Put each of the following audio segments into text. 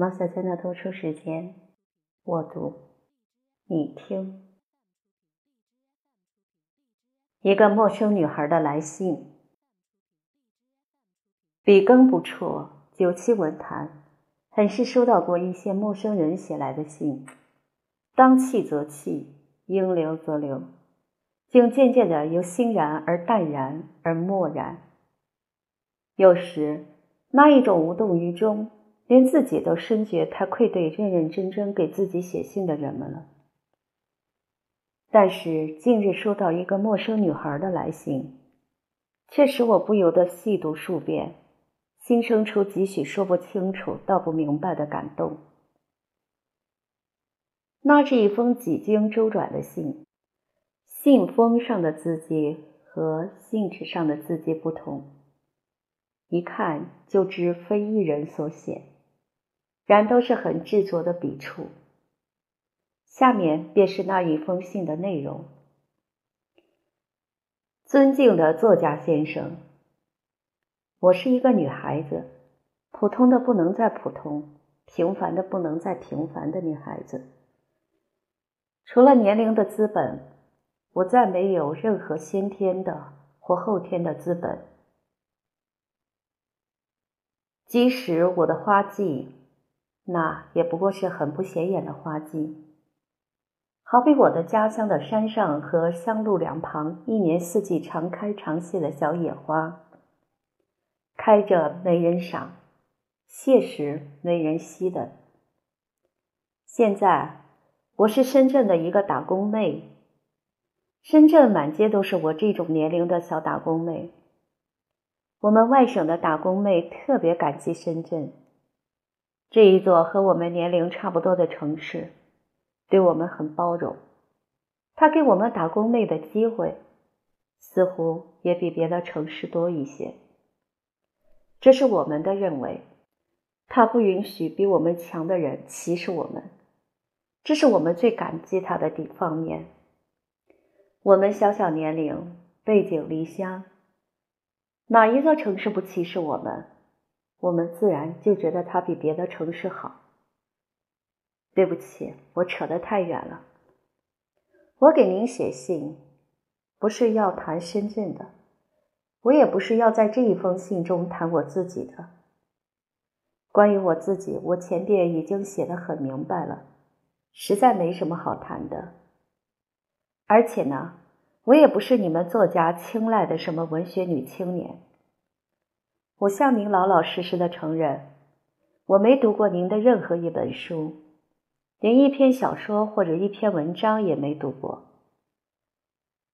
毛小娟的读书时间，我读，你听。一个陌生女孩的来信，笔耕不辍，久期文坛，很是收到过一些陌生人写来的信，当气则气，应留则留，竟渐渐的由欣然而淡然而漠然。有时，那一种无动于衷。连自己都深觉太愧对认认真真给自己写信的人们了。但是近日收到一个陌生女孩的来信，却使我不由得细读数遍，心生出几许说不清楚、道不明白的感动。那是一封几经周转的信，信封上的字迹和信纸上的字迹不同，一看就知非一人所写。然都是很执着的笔触。下面便是那一封信的内容：尊敬的作家先生，我是一个女孩子，普通的不能再普通，平凡的不能再平凡的女孩子。除了年龄的资本，我再没有任何先天的或后天的资本。即使我的花季。那也不过是很不显眼的花季，好比我的家乡的山上和乡路两旁，一年四季常开常谢的小野花，开着没人赏，谢时没人惜的。现在我是深圳的一个打工妹，深圳满街都是我这种年龄的小打工妹。我们外省的打工妹特别感激深圳。这一座和我们年龄差不多的城市，对我们很包容。他给我们打工妹的机会，似乎也比别的城市多一些。这是我们的认为。他不允许比我们强的人歧视我们，这是我们最感激他的地方面。我们小小年龄，背井离乡，哪一座城市不歧视我们？我们自然就觉得它比别的城市好。对不起，我扯得太远了。我给您写信，不是要谈深圳的，我也不是要在这一封信中谈我自己的。关于我自己，我前边已经写的很明白了，实在没什么好谈的。而且呢，我也不是你们作家青睐的什么文学女青年。我向您老老实实的承认，我没读过您的任何一本书，连一篇小说或者一篇文章也没读过。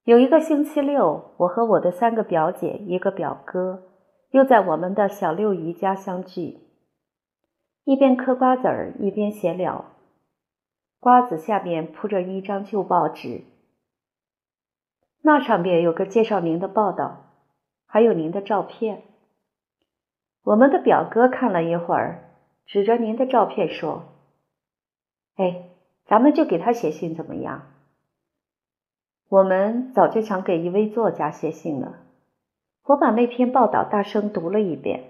有一个星期六，我和我的三个表姐、一个表哥，又在我们的小六姨家相聚，一边嗑瓜子儿，一边闲聊。瓜子下面铺着一张旧报纸，那上面有个介绍您的报道，还有您的照片。我们的表哥看了一会儿，指着您的照片说：“哎，咱们就给他写信怎么样？我们早就想给一位作家写信了。”我把那篇报道大声读了一遍，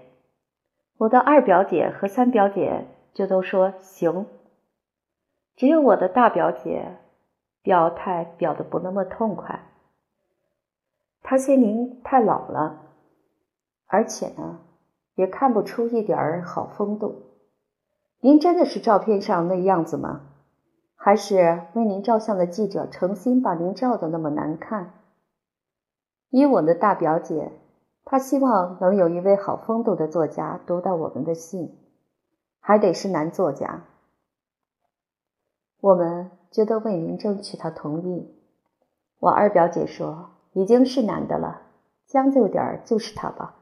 我的二表姐和三表姐就都说行，只有我的大表姐表态表的不那么痛快，她嫌您太老了，而且呢。也看不出一点儿好风度。您真的是照片上那样子吗？还是为您照相的记者诚心把您照的那么难看？以我的大表姐，她希望能有一位好风度的作家读到我们的信，还得是男作家。我们就都为您争取他同意。我二表姐说，已经是男的了，将就点儿就是他吧。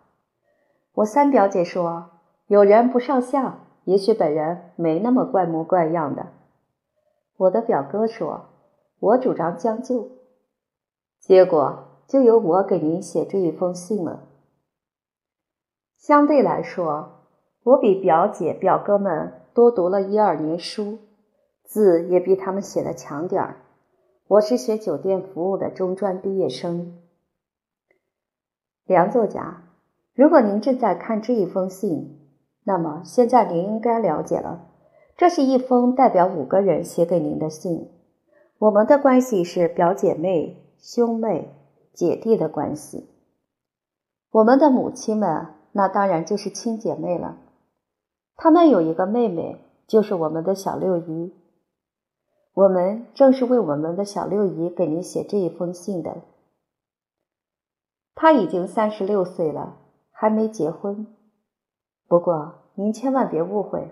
我三表姐说：“有人不上相，也许本人没那么怪模怪样的。”我的表哥说：“我主张将就。”结果就由我给您写这一封信了。相对来说，我比表姐、表哥们多读了一二年书，字也比他们写的强点儿。我是学酒店服务的中专毕业生，梁作家。如果您正在看这一封信，那么现在您应该了解了，这是一封代表五个人写给您的信。我们的关系是表姐妹、兄妹、姐弟的关系。我们的母亲们，那当然就是亲姐妹了。她们有一个妹妹，就是我们的小六姨。我们正是为我们的小六姨给您写这一封信的。她已经三十六岁了，还没结婚。不过您千万别误会，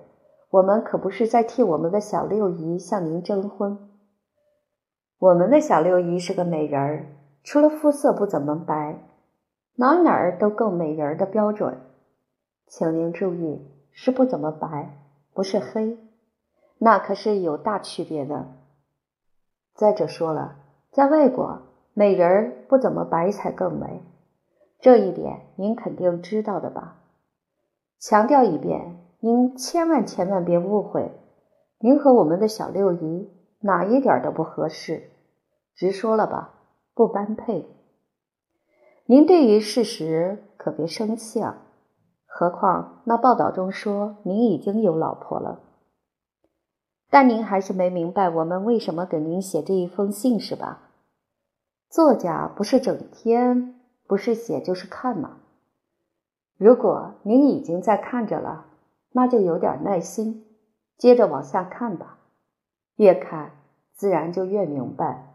我们可不是在替我们的小六姨向您征婚。我们的小六姨是个美人儿，除了肤色不怎么白，哪哪儿都够美人儿的标准。请您注意，是不怎么白，不是黑。那可是有大区别的。再者说了，在外国，美人儿不怎么白才更美，这一点您肯定知道的吧？强调一遍，您千万千万别误会，您和我们的小六姨哪一点都不合适，直说了吧，不般配。您对于事实可别生气啊，何况那报道中说您已经有老婆了。但您还是没明白我们为什么给您写这一封信是吧？作家不是整天不是写就是看嘛。如果您已经在看着了，那就有点耐心，接着往下看吧。越看自然就越明白。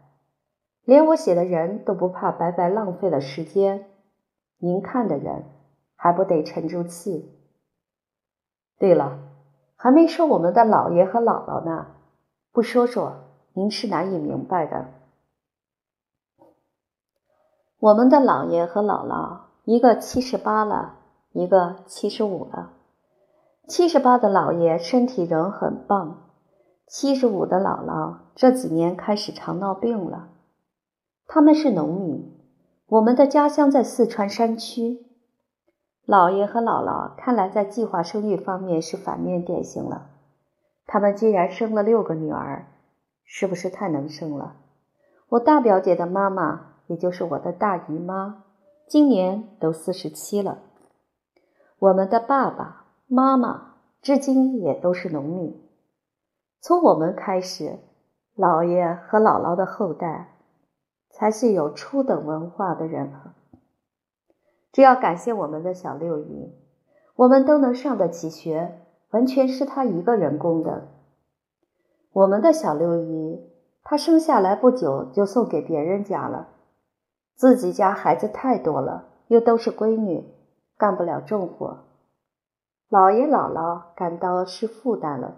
连我写的人都不怕白白浪费了时间，您看的人还不得沉住气？对了。还没说我们的姥爷和姥姥呢，不说说您是难以明白的。我们的姥爷和姥姥，一个七十八了，一个七十五了。七十八的姥爷身体仍很棒，七十五的姥姥这几年开始常闹病了。他们是农民，我们的家乡在四川山区。姥爷和姥姥看来在计划生育方面是反面典型了。他们居然生了六个女儿，是不是太能生了？我大表姐的妈妈，也就是我的大姨妈，今年都四十七了。我们的爸爸妈妈至今也都是农民。从我们开始，姥爷和姥姥的后代，才是有初等文化的人了。这要感谢我们的小六姨，我们都能上得起学，完全是她一个人供的。我们的小六姨，她生下来不久就送给别人家了，自己家孩子太多了，又都是闺女，干不了重活，姥爷姥姥感到是负担了。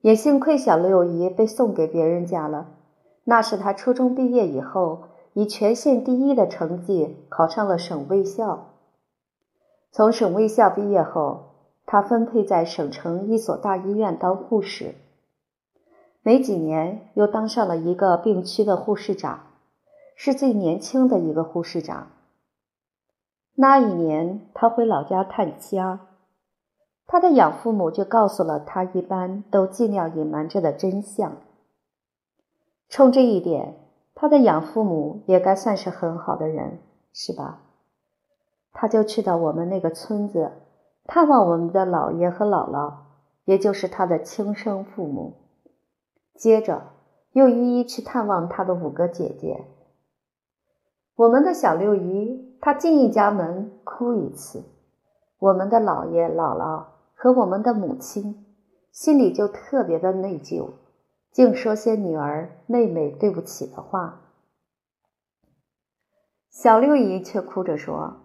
也幸亏小六姨被送给别人家了，那是她初中毕业以后。以全县第一的成绩考上了省卫校。从省卫校毕业后，他分配在省城一所大医院当护士。没几年，又当上了一个病区的护士长，是最年轻的一个护士长。那一年，他回老家探家，他的养父母就告诉了他一般都尽量隐瞒着的真相。冲这一点。他的养父母也该算是很好的人，是吧？他就去到我们那个村子，探望我们的姥爷和姥姥，也就是他的亲生父母。接着又一一去探望他的五个姐姐。我们的小六姨，她进一家门哭一次，我们的姥爷姥姥和我们的母亲心里就特别的内疚。竟说些女儿妹妹对不起的话，小六姨却哭着说：“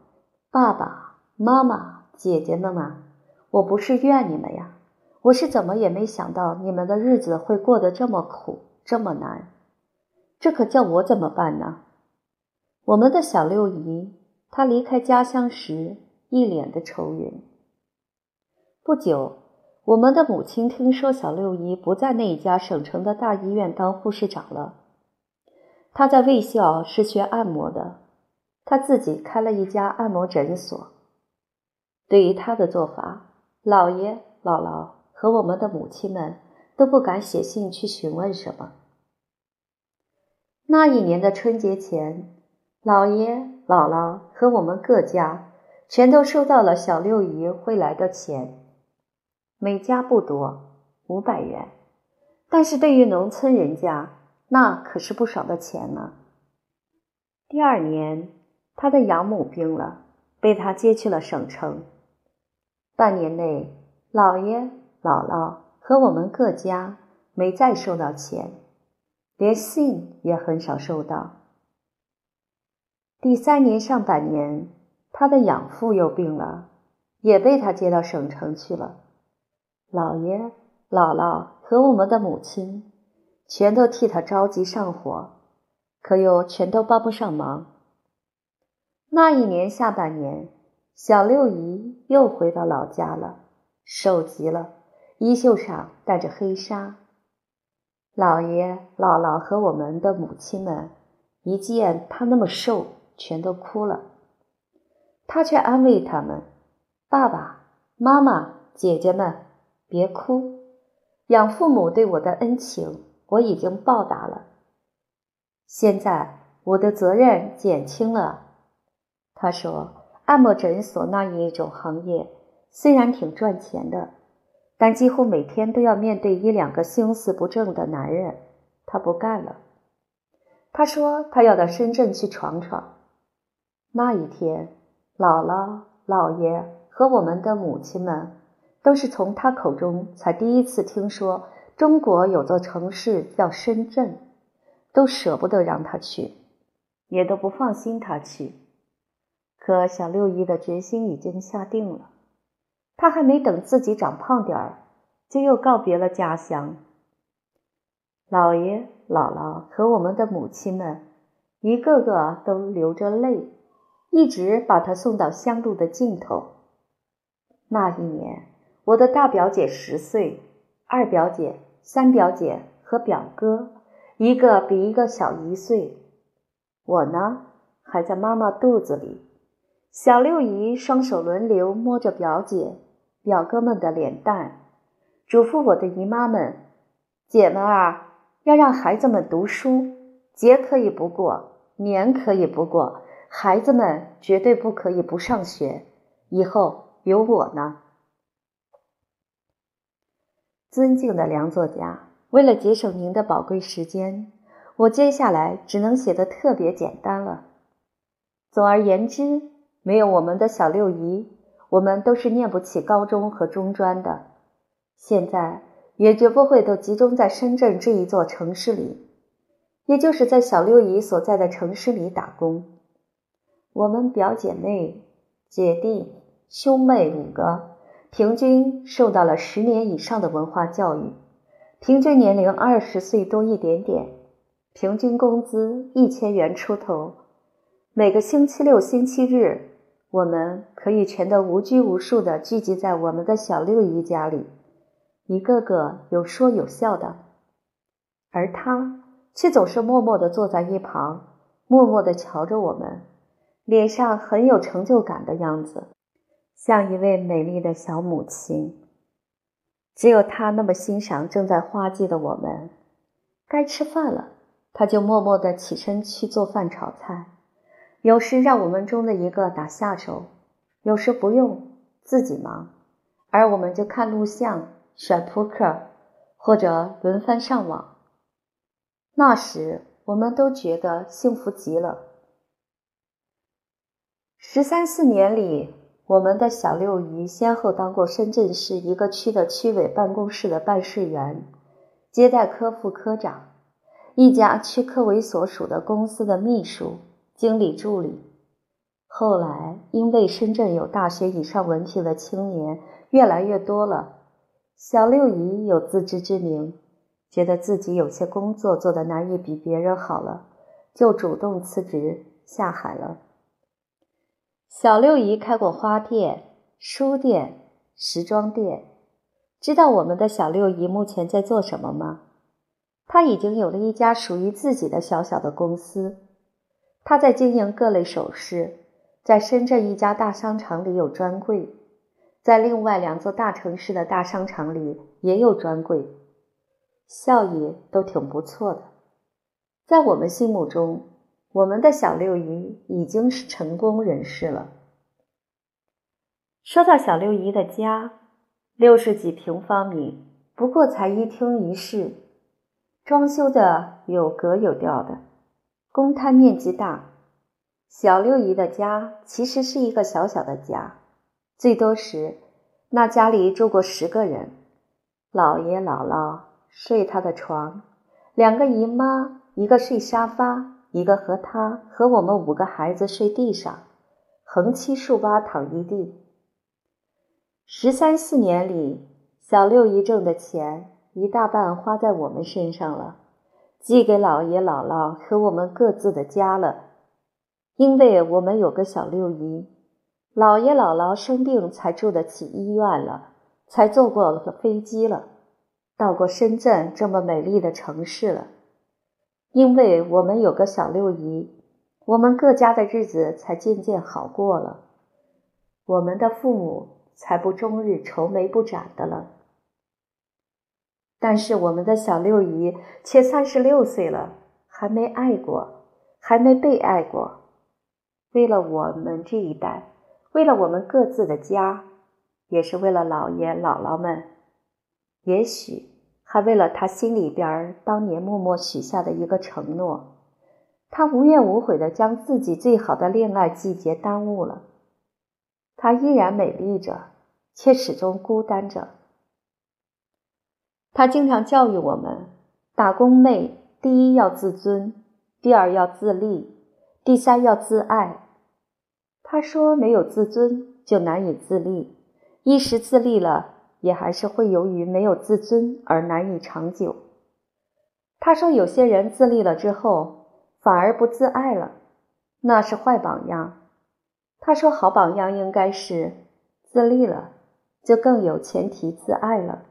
爸爸妈妈、姐姐们啊，我不是怨你们呀，我是怎么也没想到你们的日子会过得这么苦、这么难，这可叫我怎么办呢？”我们的小六姨，她离开家乡时一脸的愁云。不久。我们的母亲听说小六姨不在那一家省城的大医院当护士长了，她在卫校是学按摩的，她自己开了一家按摩诊所。对于她的做法，姥爷、姥姥和我们的母亲们都不敢写信去询问什么。那一年的春节前，姥爷、姥姥和我们各家全都收到了小六姨汇来的钱。每家不多，五百元，但是对于农村人家，那可是不少的钱呢。第二年，他的养母病了，被他接去了省城。半年内，姥爷、姥姥和我们各家没再收到钱，连信也很少收到。第三年上半年，他的养父又病了，也被他接到省城去了。姥爷、姥姥和我们的母亲全都替他着急上火。可又全都帮不上忙。那一年下半年，小六姨又回到老家了，瘦极了，衣袖上带着黑纱。姥爷、姥姥和我们的母亲们一见她那么瘦，全都哭了。他却安慰他们：“爸爸妈妈、姐姐们，别哭，养父母对我的恩情，我已经报答了。”现在我的责任减轻了，他说：“按摩诊所那一种行业虽然挺赚钱的，但几乎每天都要面对一两个心思不正的男人。”他不干了。他说：“他要到深圳去闯闯。”那一天，姥姥、姥爷和我们的母亲们都是从他口中才第一次听说中国有座城市叫深圳。都舍不得让他去，也都不放心他去。可小六一的决心已经下定了，他还没等自己长胖点儿，就又告别了家乡。姥爷、姥姥和我们的母亲们，一个个都流着泪，一直把他送到乡路的尽头。那一年，我的大表姐十岁，二表姐、三表姐和表哥。一个比一个小一岁，我呢还在妈妈肚子里。小六姨双手轮流摸着表姐、表哥们的脸蛋，嘱咐我的姨妈们：“姐们儿要让孩子们读书，节可以不过，年可以不过，孩子们绝对不可以不上学。以后有我呢。”尊敬的梁作家。为了节省您的宝贵时间，我接下来只能写的特别简单了。总而言之，没有我们的小六姨，我们都是念不起高中和中专的。现在也绝不会都集中在深圳这一座城市里，也就是在小六姨所在的城市里打工。我们表姐妹、姐弟、兄妹五个，平均受到了十年以上的文化教育。平均年龄二十岁多一点点，平均工资一千元出头。每个星期六、星期日，我们可以全都无拘无束地聚集在我们的小六姨家里，一个个有说有笑的，而他却总是默默地坐在一旁，默默地瞧着我们，脸上很有成就感的样子，像一位美丽的小母亲。只有他那么欣赏正在花季的我们。该吃饭了，他就默默地起身去做饭炒菜。有时让我们中的一个打下手，有时不用自己忙，而我们就看录像、甩扑克，或者轮番上网。那时我们都觉得幸福极了。十三四年里。我们的小六姨先后当过深圳市一个区的区委办公室的办事员、接待科副科长，一家区科委所属的公司的秘书、经理助理。后来，因为深圳有大学以上文凭的青年越来越多了，小六姨有自知之明，觉得自己有些工作做得难以比别人好了，就主动辞职下海了。小六姨开过花店、书店、时装店，知道我们的小六姨目前在做什么吗？她已经有了一家属于自己的小小的公司，她在经营各类首饰，在深圳一家大商场里有专柜，在另外两座大城市的大商场里也有专柜，效益都挺不错的，在我们心目中。我们的小六姨已经是成功人士了。说到小六姨的家，六十几平方米，不过才一厅一室，装修的有格有调的，公摊面积大。小六姨的家其实是一个小小的家，最多时那家里住过十个人，姥爷姥姥睡他的床，两个姨妈一个睡沙发，一个和他和我们五个孩子睡地上，横七竖八躺一地。十三四年里，小六姨挣的钱一大半花在我们身上了，寄给姥爷姥姥和我们各自的家了。因为我们有个小六姨，姥爷姥姥生病才住得起医院了，才坐过飞机了，到过深圳这么美丽的城市了。因为我们有个小六姨，我们各家的日子才渐渐好过了，我们的父母。才不终日愁眉不展的了。但是我们的小六姨却三十六岁了，还没爱过，还没被爱过。为了我们这一代，为了我们各自的家，也是为了姥爷姥姥们，也许还为了他心里边当年默默许下的一个承诺，他无怨无悔的将自己最好的恋爱季节耽误了。他依然美丽着，却始终孤单着。他经常教育我们：打工妹，第一要自尊，第二要自立，第三要自爱。他说，没有自尊就难以自立，一时自立了，也还是会由于没有自尊而难以长久。他说，有些人自立了之后，反而不自爱了，那是坏榜样。他说：“好榜样应该是自立了，就更有前提自爱了，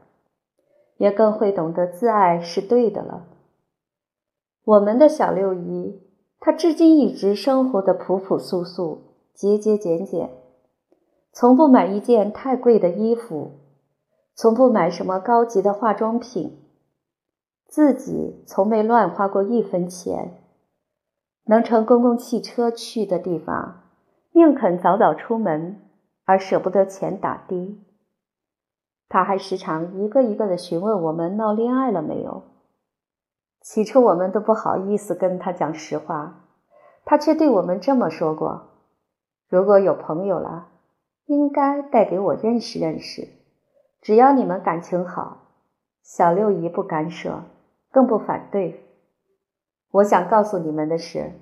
也更会懂得自爱是对的了。”我们的小六姨，她至今一直生活的朴朴素素、节节俭俭，从不买一件太贵的衣服，从不买什么高级的化妆品，自己从没乱花过一分钱，能乘公共汽车去的地方。宁肯早早出门，而舍不得钱打的。他还时常一个一个的询问我们闹恋爱了没有。起初我们都不好意思跟他讲实话，他却对我们这么说过：“如果有朋友了，应该带给我认识认识。只要你们感情好，小六姨不干涉，更不反对。我想告诉你们的是。”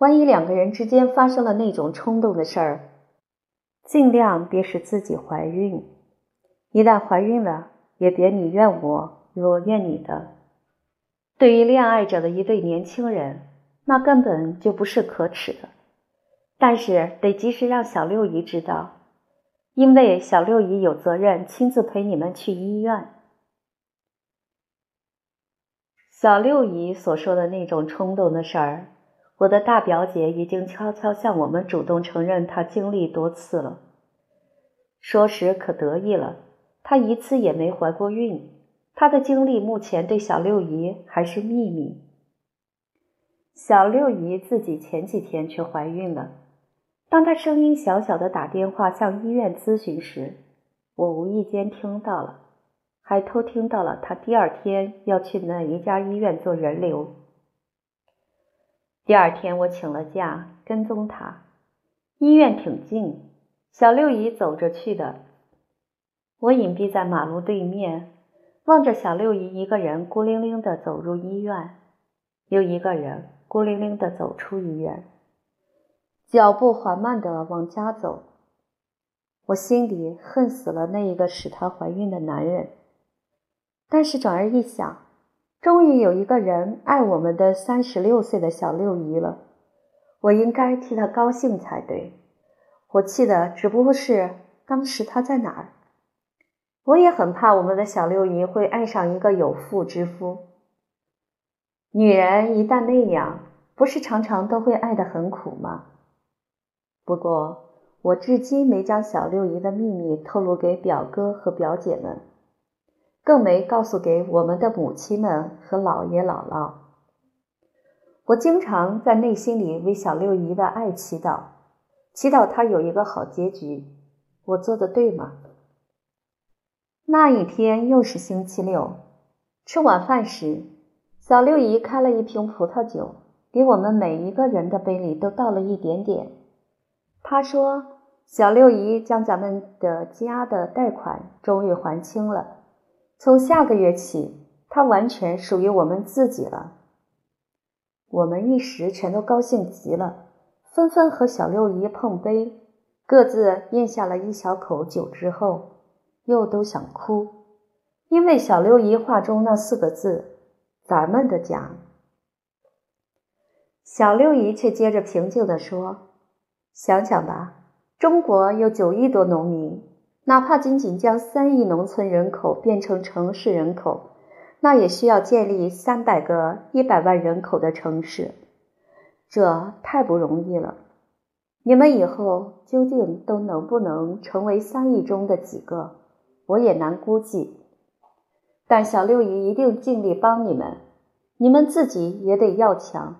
万一两个人之间发生了那种冲动的事儿，尽量别使自己怀孕。一旦怀孕了，也别你怨我，我怨你的。对于恋爱着的一对年轻人，那根本就不是可耻的。但是得及时让小六姨知道，因为小六姨有责任亲自陪你们去医院。小六姨所说的那种冲动的事儿。我的大表姐已经悄悄向我们主动承认，她经历多次了。说时可得意了，她一次也没怀过孕。她的经历目前对小六姨还是秘密。小六姨自己前几天却怀孕了。当他声音小小的打电话向医院咨询时，我无意间听到了，还偷听到了他第二天要去哪一家医院做人流。第二天，我请了假，跟踪他。医院挺近，小六姨走着去的。我隐蔽在马路对面，望着小六姨一个人孤零零的走入医院，又一个人孤零零的走出医院，脚步缓慢的往家走。我心里恨死了那一个使她怀孕的男人，但是转而一想。终于有一个人爱我们的三十六岁的小六姨了，我应该替她高兴才对。我气的只不过是当时她在哪儿。我也很怕我们的小六姨会爱上一个有妇之夫。女人一旦那样，不是常常都会爱得很苦吗？不过我至今没将小六姨的秘密透露给表哥和表姐们。更没告诉给我们的母亲们和姥爷姥姥。我经常在内心里为小六姨的爱祈祷，祈祷她有一个好结局。我做的对吗？那一天又是星期六，吃晚饭时，小六姨开了一瓶葡萄酒，给我们每一个人的杯里都倒了一点点。他说：“小六姨将咱们的家的贷款终于还清了，从下个月起，它完全属于我们自己了。”我们一时全都高兴极了，纷纷和小六姨碰杯，各自咽下了一小口酒之后，又都想哭，因为小六姨话中那四个字“咱们的家”。小六姨却接着平静地说：“想想吧，中国有九亿多农民，哪怕仅仅将三亿农村人口变成城市人口。”那也需要建立三百个一百万人口的城市，这太不容易了。你们以后究竟都能不能成为三亿中的几个，我也难估计。但小六姨一定尽力帮你们，你们自己也得要强，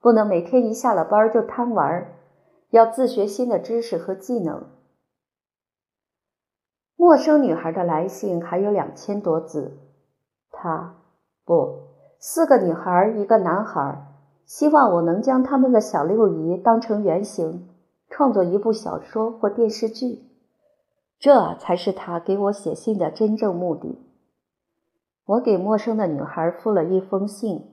不能每天一下了班就贪玩，要自学新的知识和技能。陌生女孩的来信还有两千多字。她不，四个女孩一个男孩，希望我能将他们的小六姨当成原型，创作一部小说或电视剧，这才是他给我写信的真正目的。我给陌生的女孩附了一封信，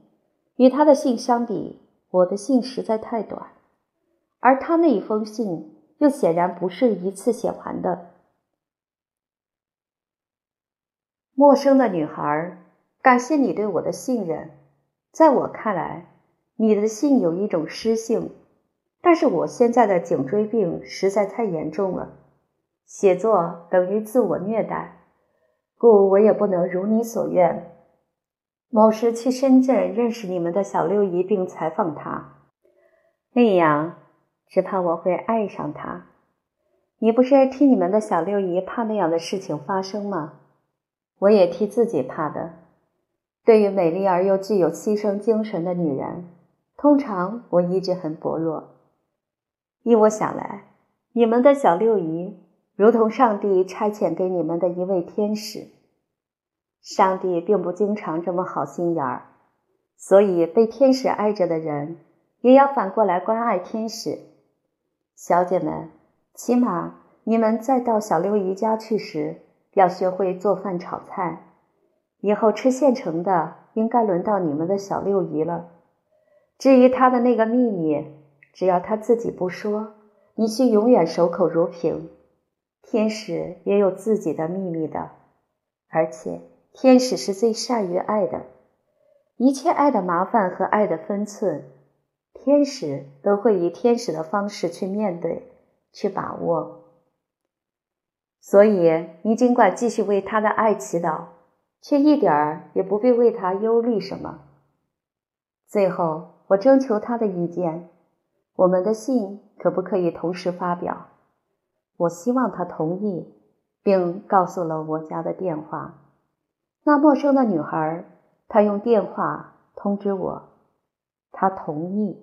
与他的信相比，我的信实在太短，而他那一封信又显然不是一次写完的。陌生的女孩。感谢你对我的信任，在我看来，你的信有一种诗性，但是我现在的颈椎病实在太严重了，写作等于自我虐待，故我也不能如你所愿。某时去深圳认识你们的小六姨并采访她，那样只怕我会爱上他。你不是替你们的小六姨怕那样的事情发生吗？我也替自己怕的。对于美丽而又具有牺牲精神的女人，通常我一直很薄弱。依我想来，你们的小六姨如同上帝差遣给你们的一位天使。上帝并不经常这么好心眼儿，所以被天使爱着的人，也要反过来关爱天使。小姐们，起码你们再到小六姨家去时，要学会做饭炒菜。以后吃现成的，应该轮到你们的小六姨了。至于她的那个秘密，只要她自己不说，你需永远守口如瓶。天使也有自己的秘密的，而且天使是最善于爱的。一切爱的麻烦和爱的分寸，天使都会以天使的方式去面对、去把握。所以，你尽管继续为他的爱祈祷。却一点儿也不必为他忧虑什么。最后，我征求他的意见：我们的信可不可以同时发表？我希望他同意，并告诉了我家的电话。那陌生的女孩，她用电话通知我，她同意。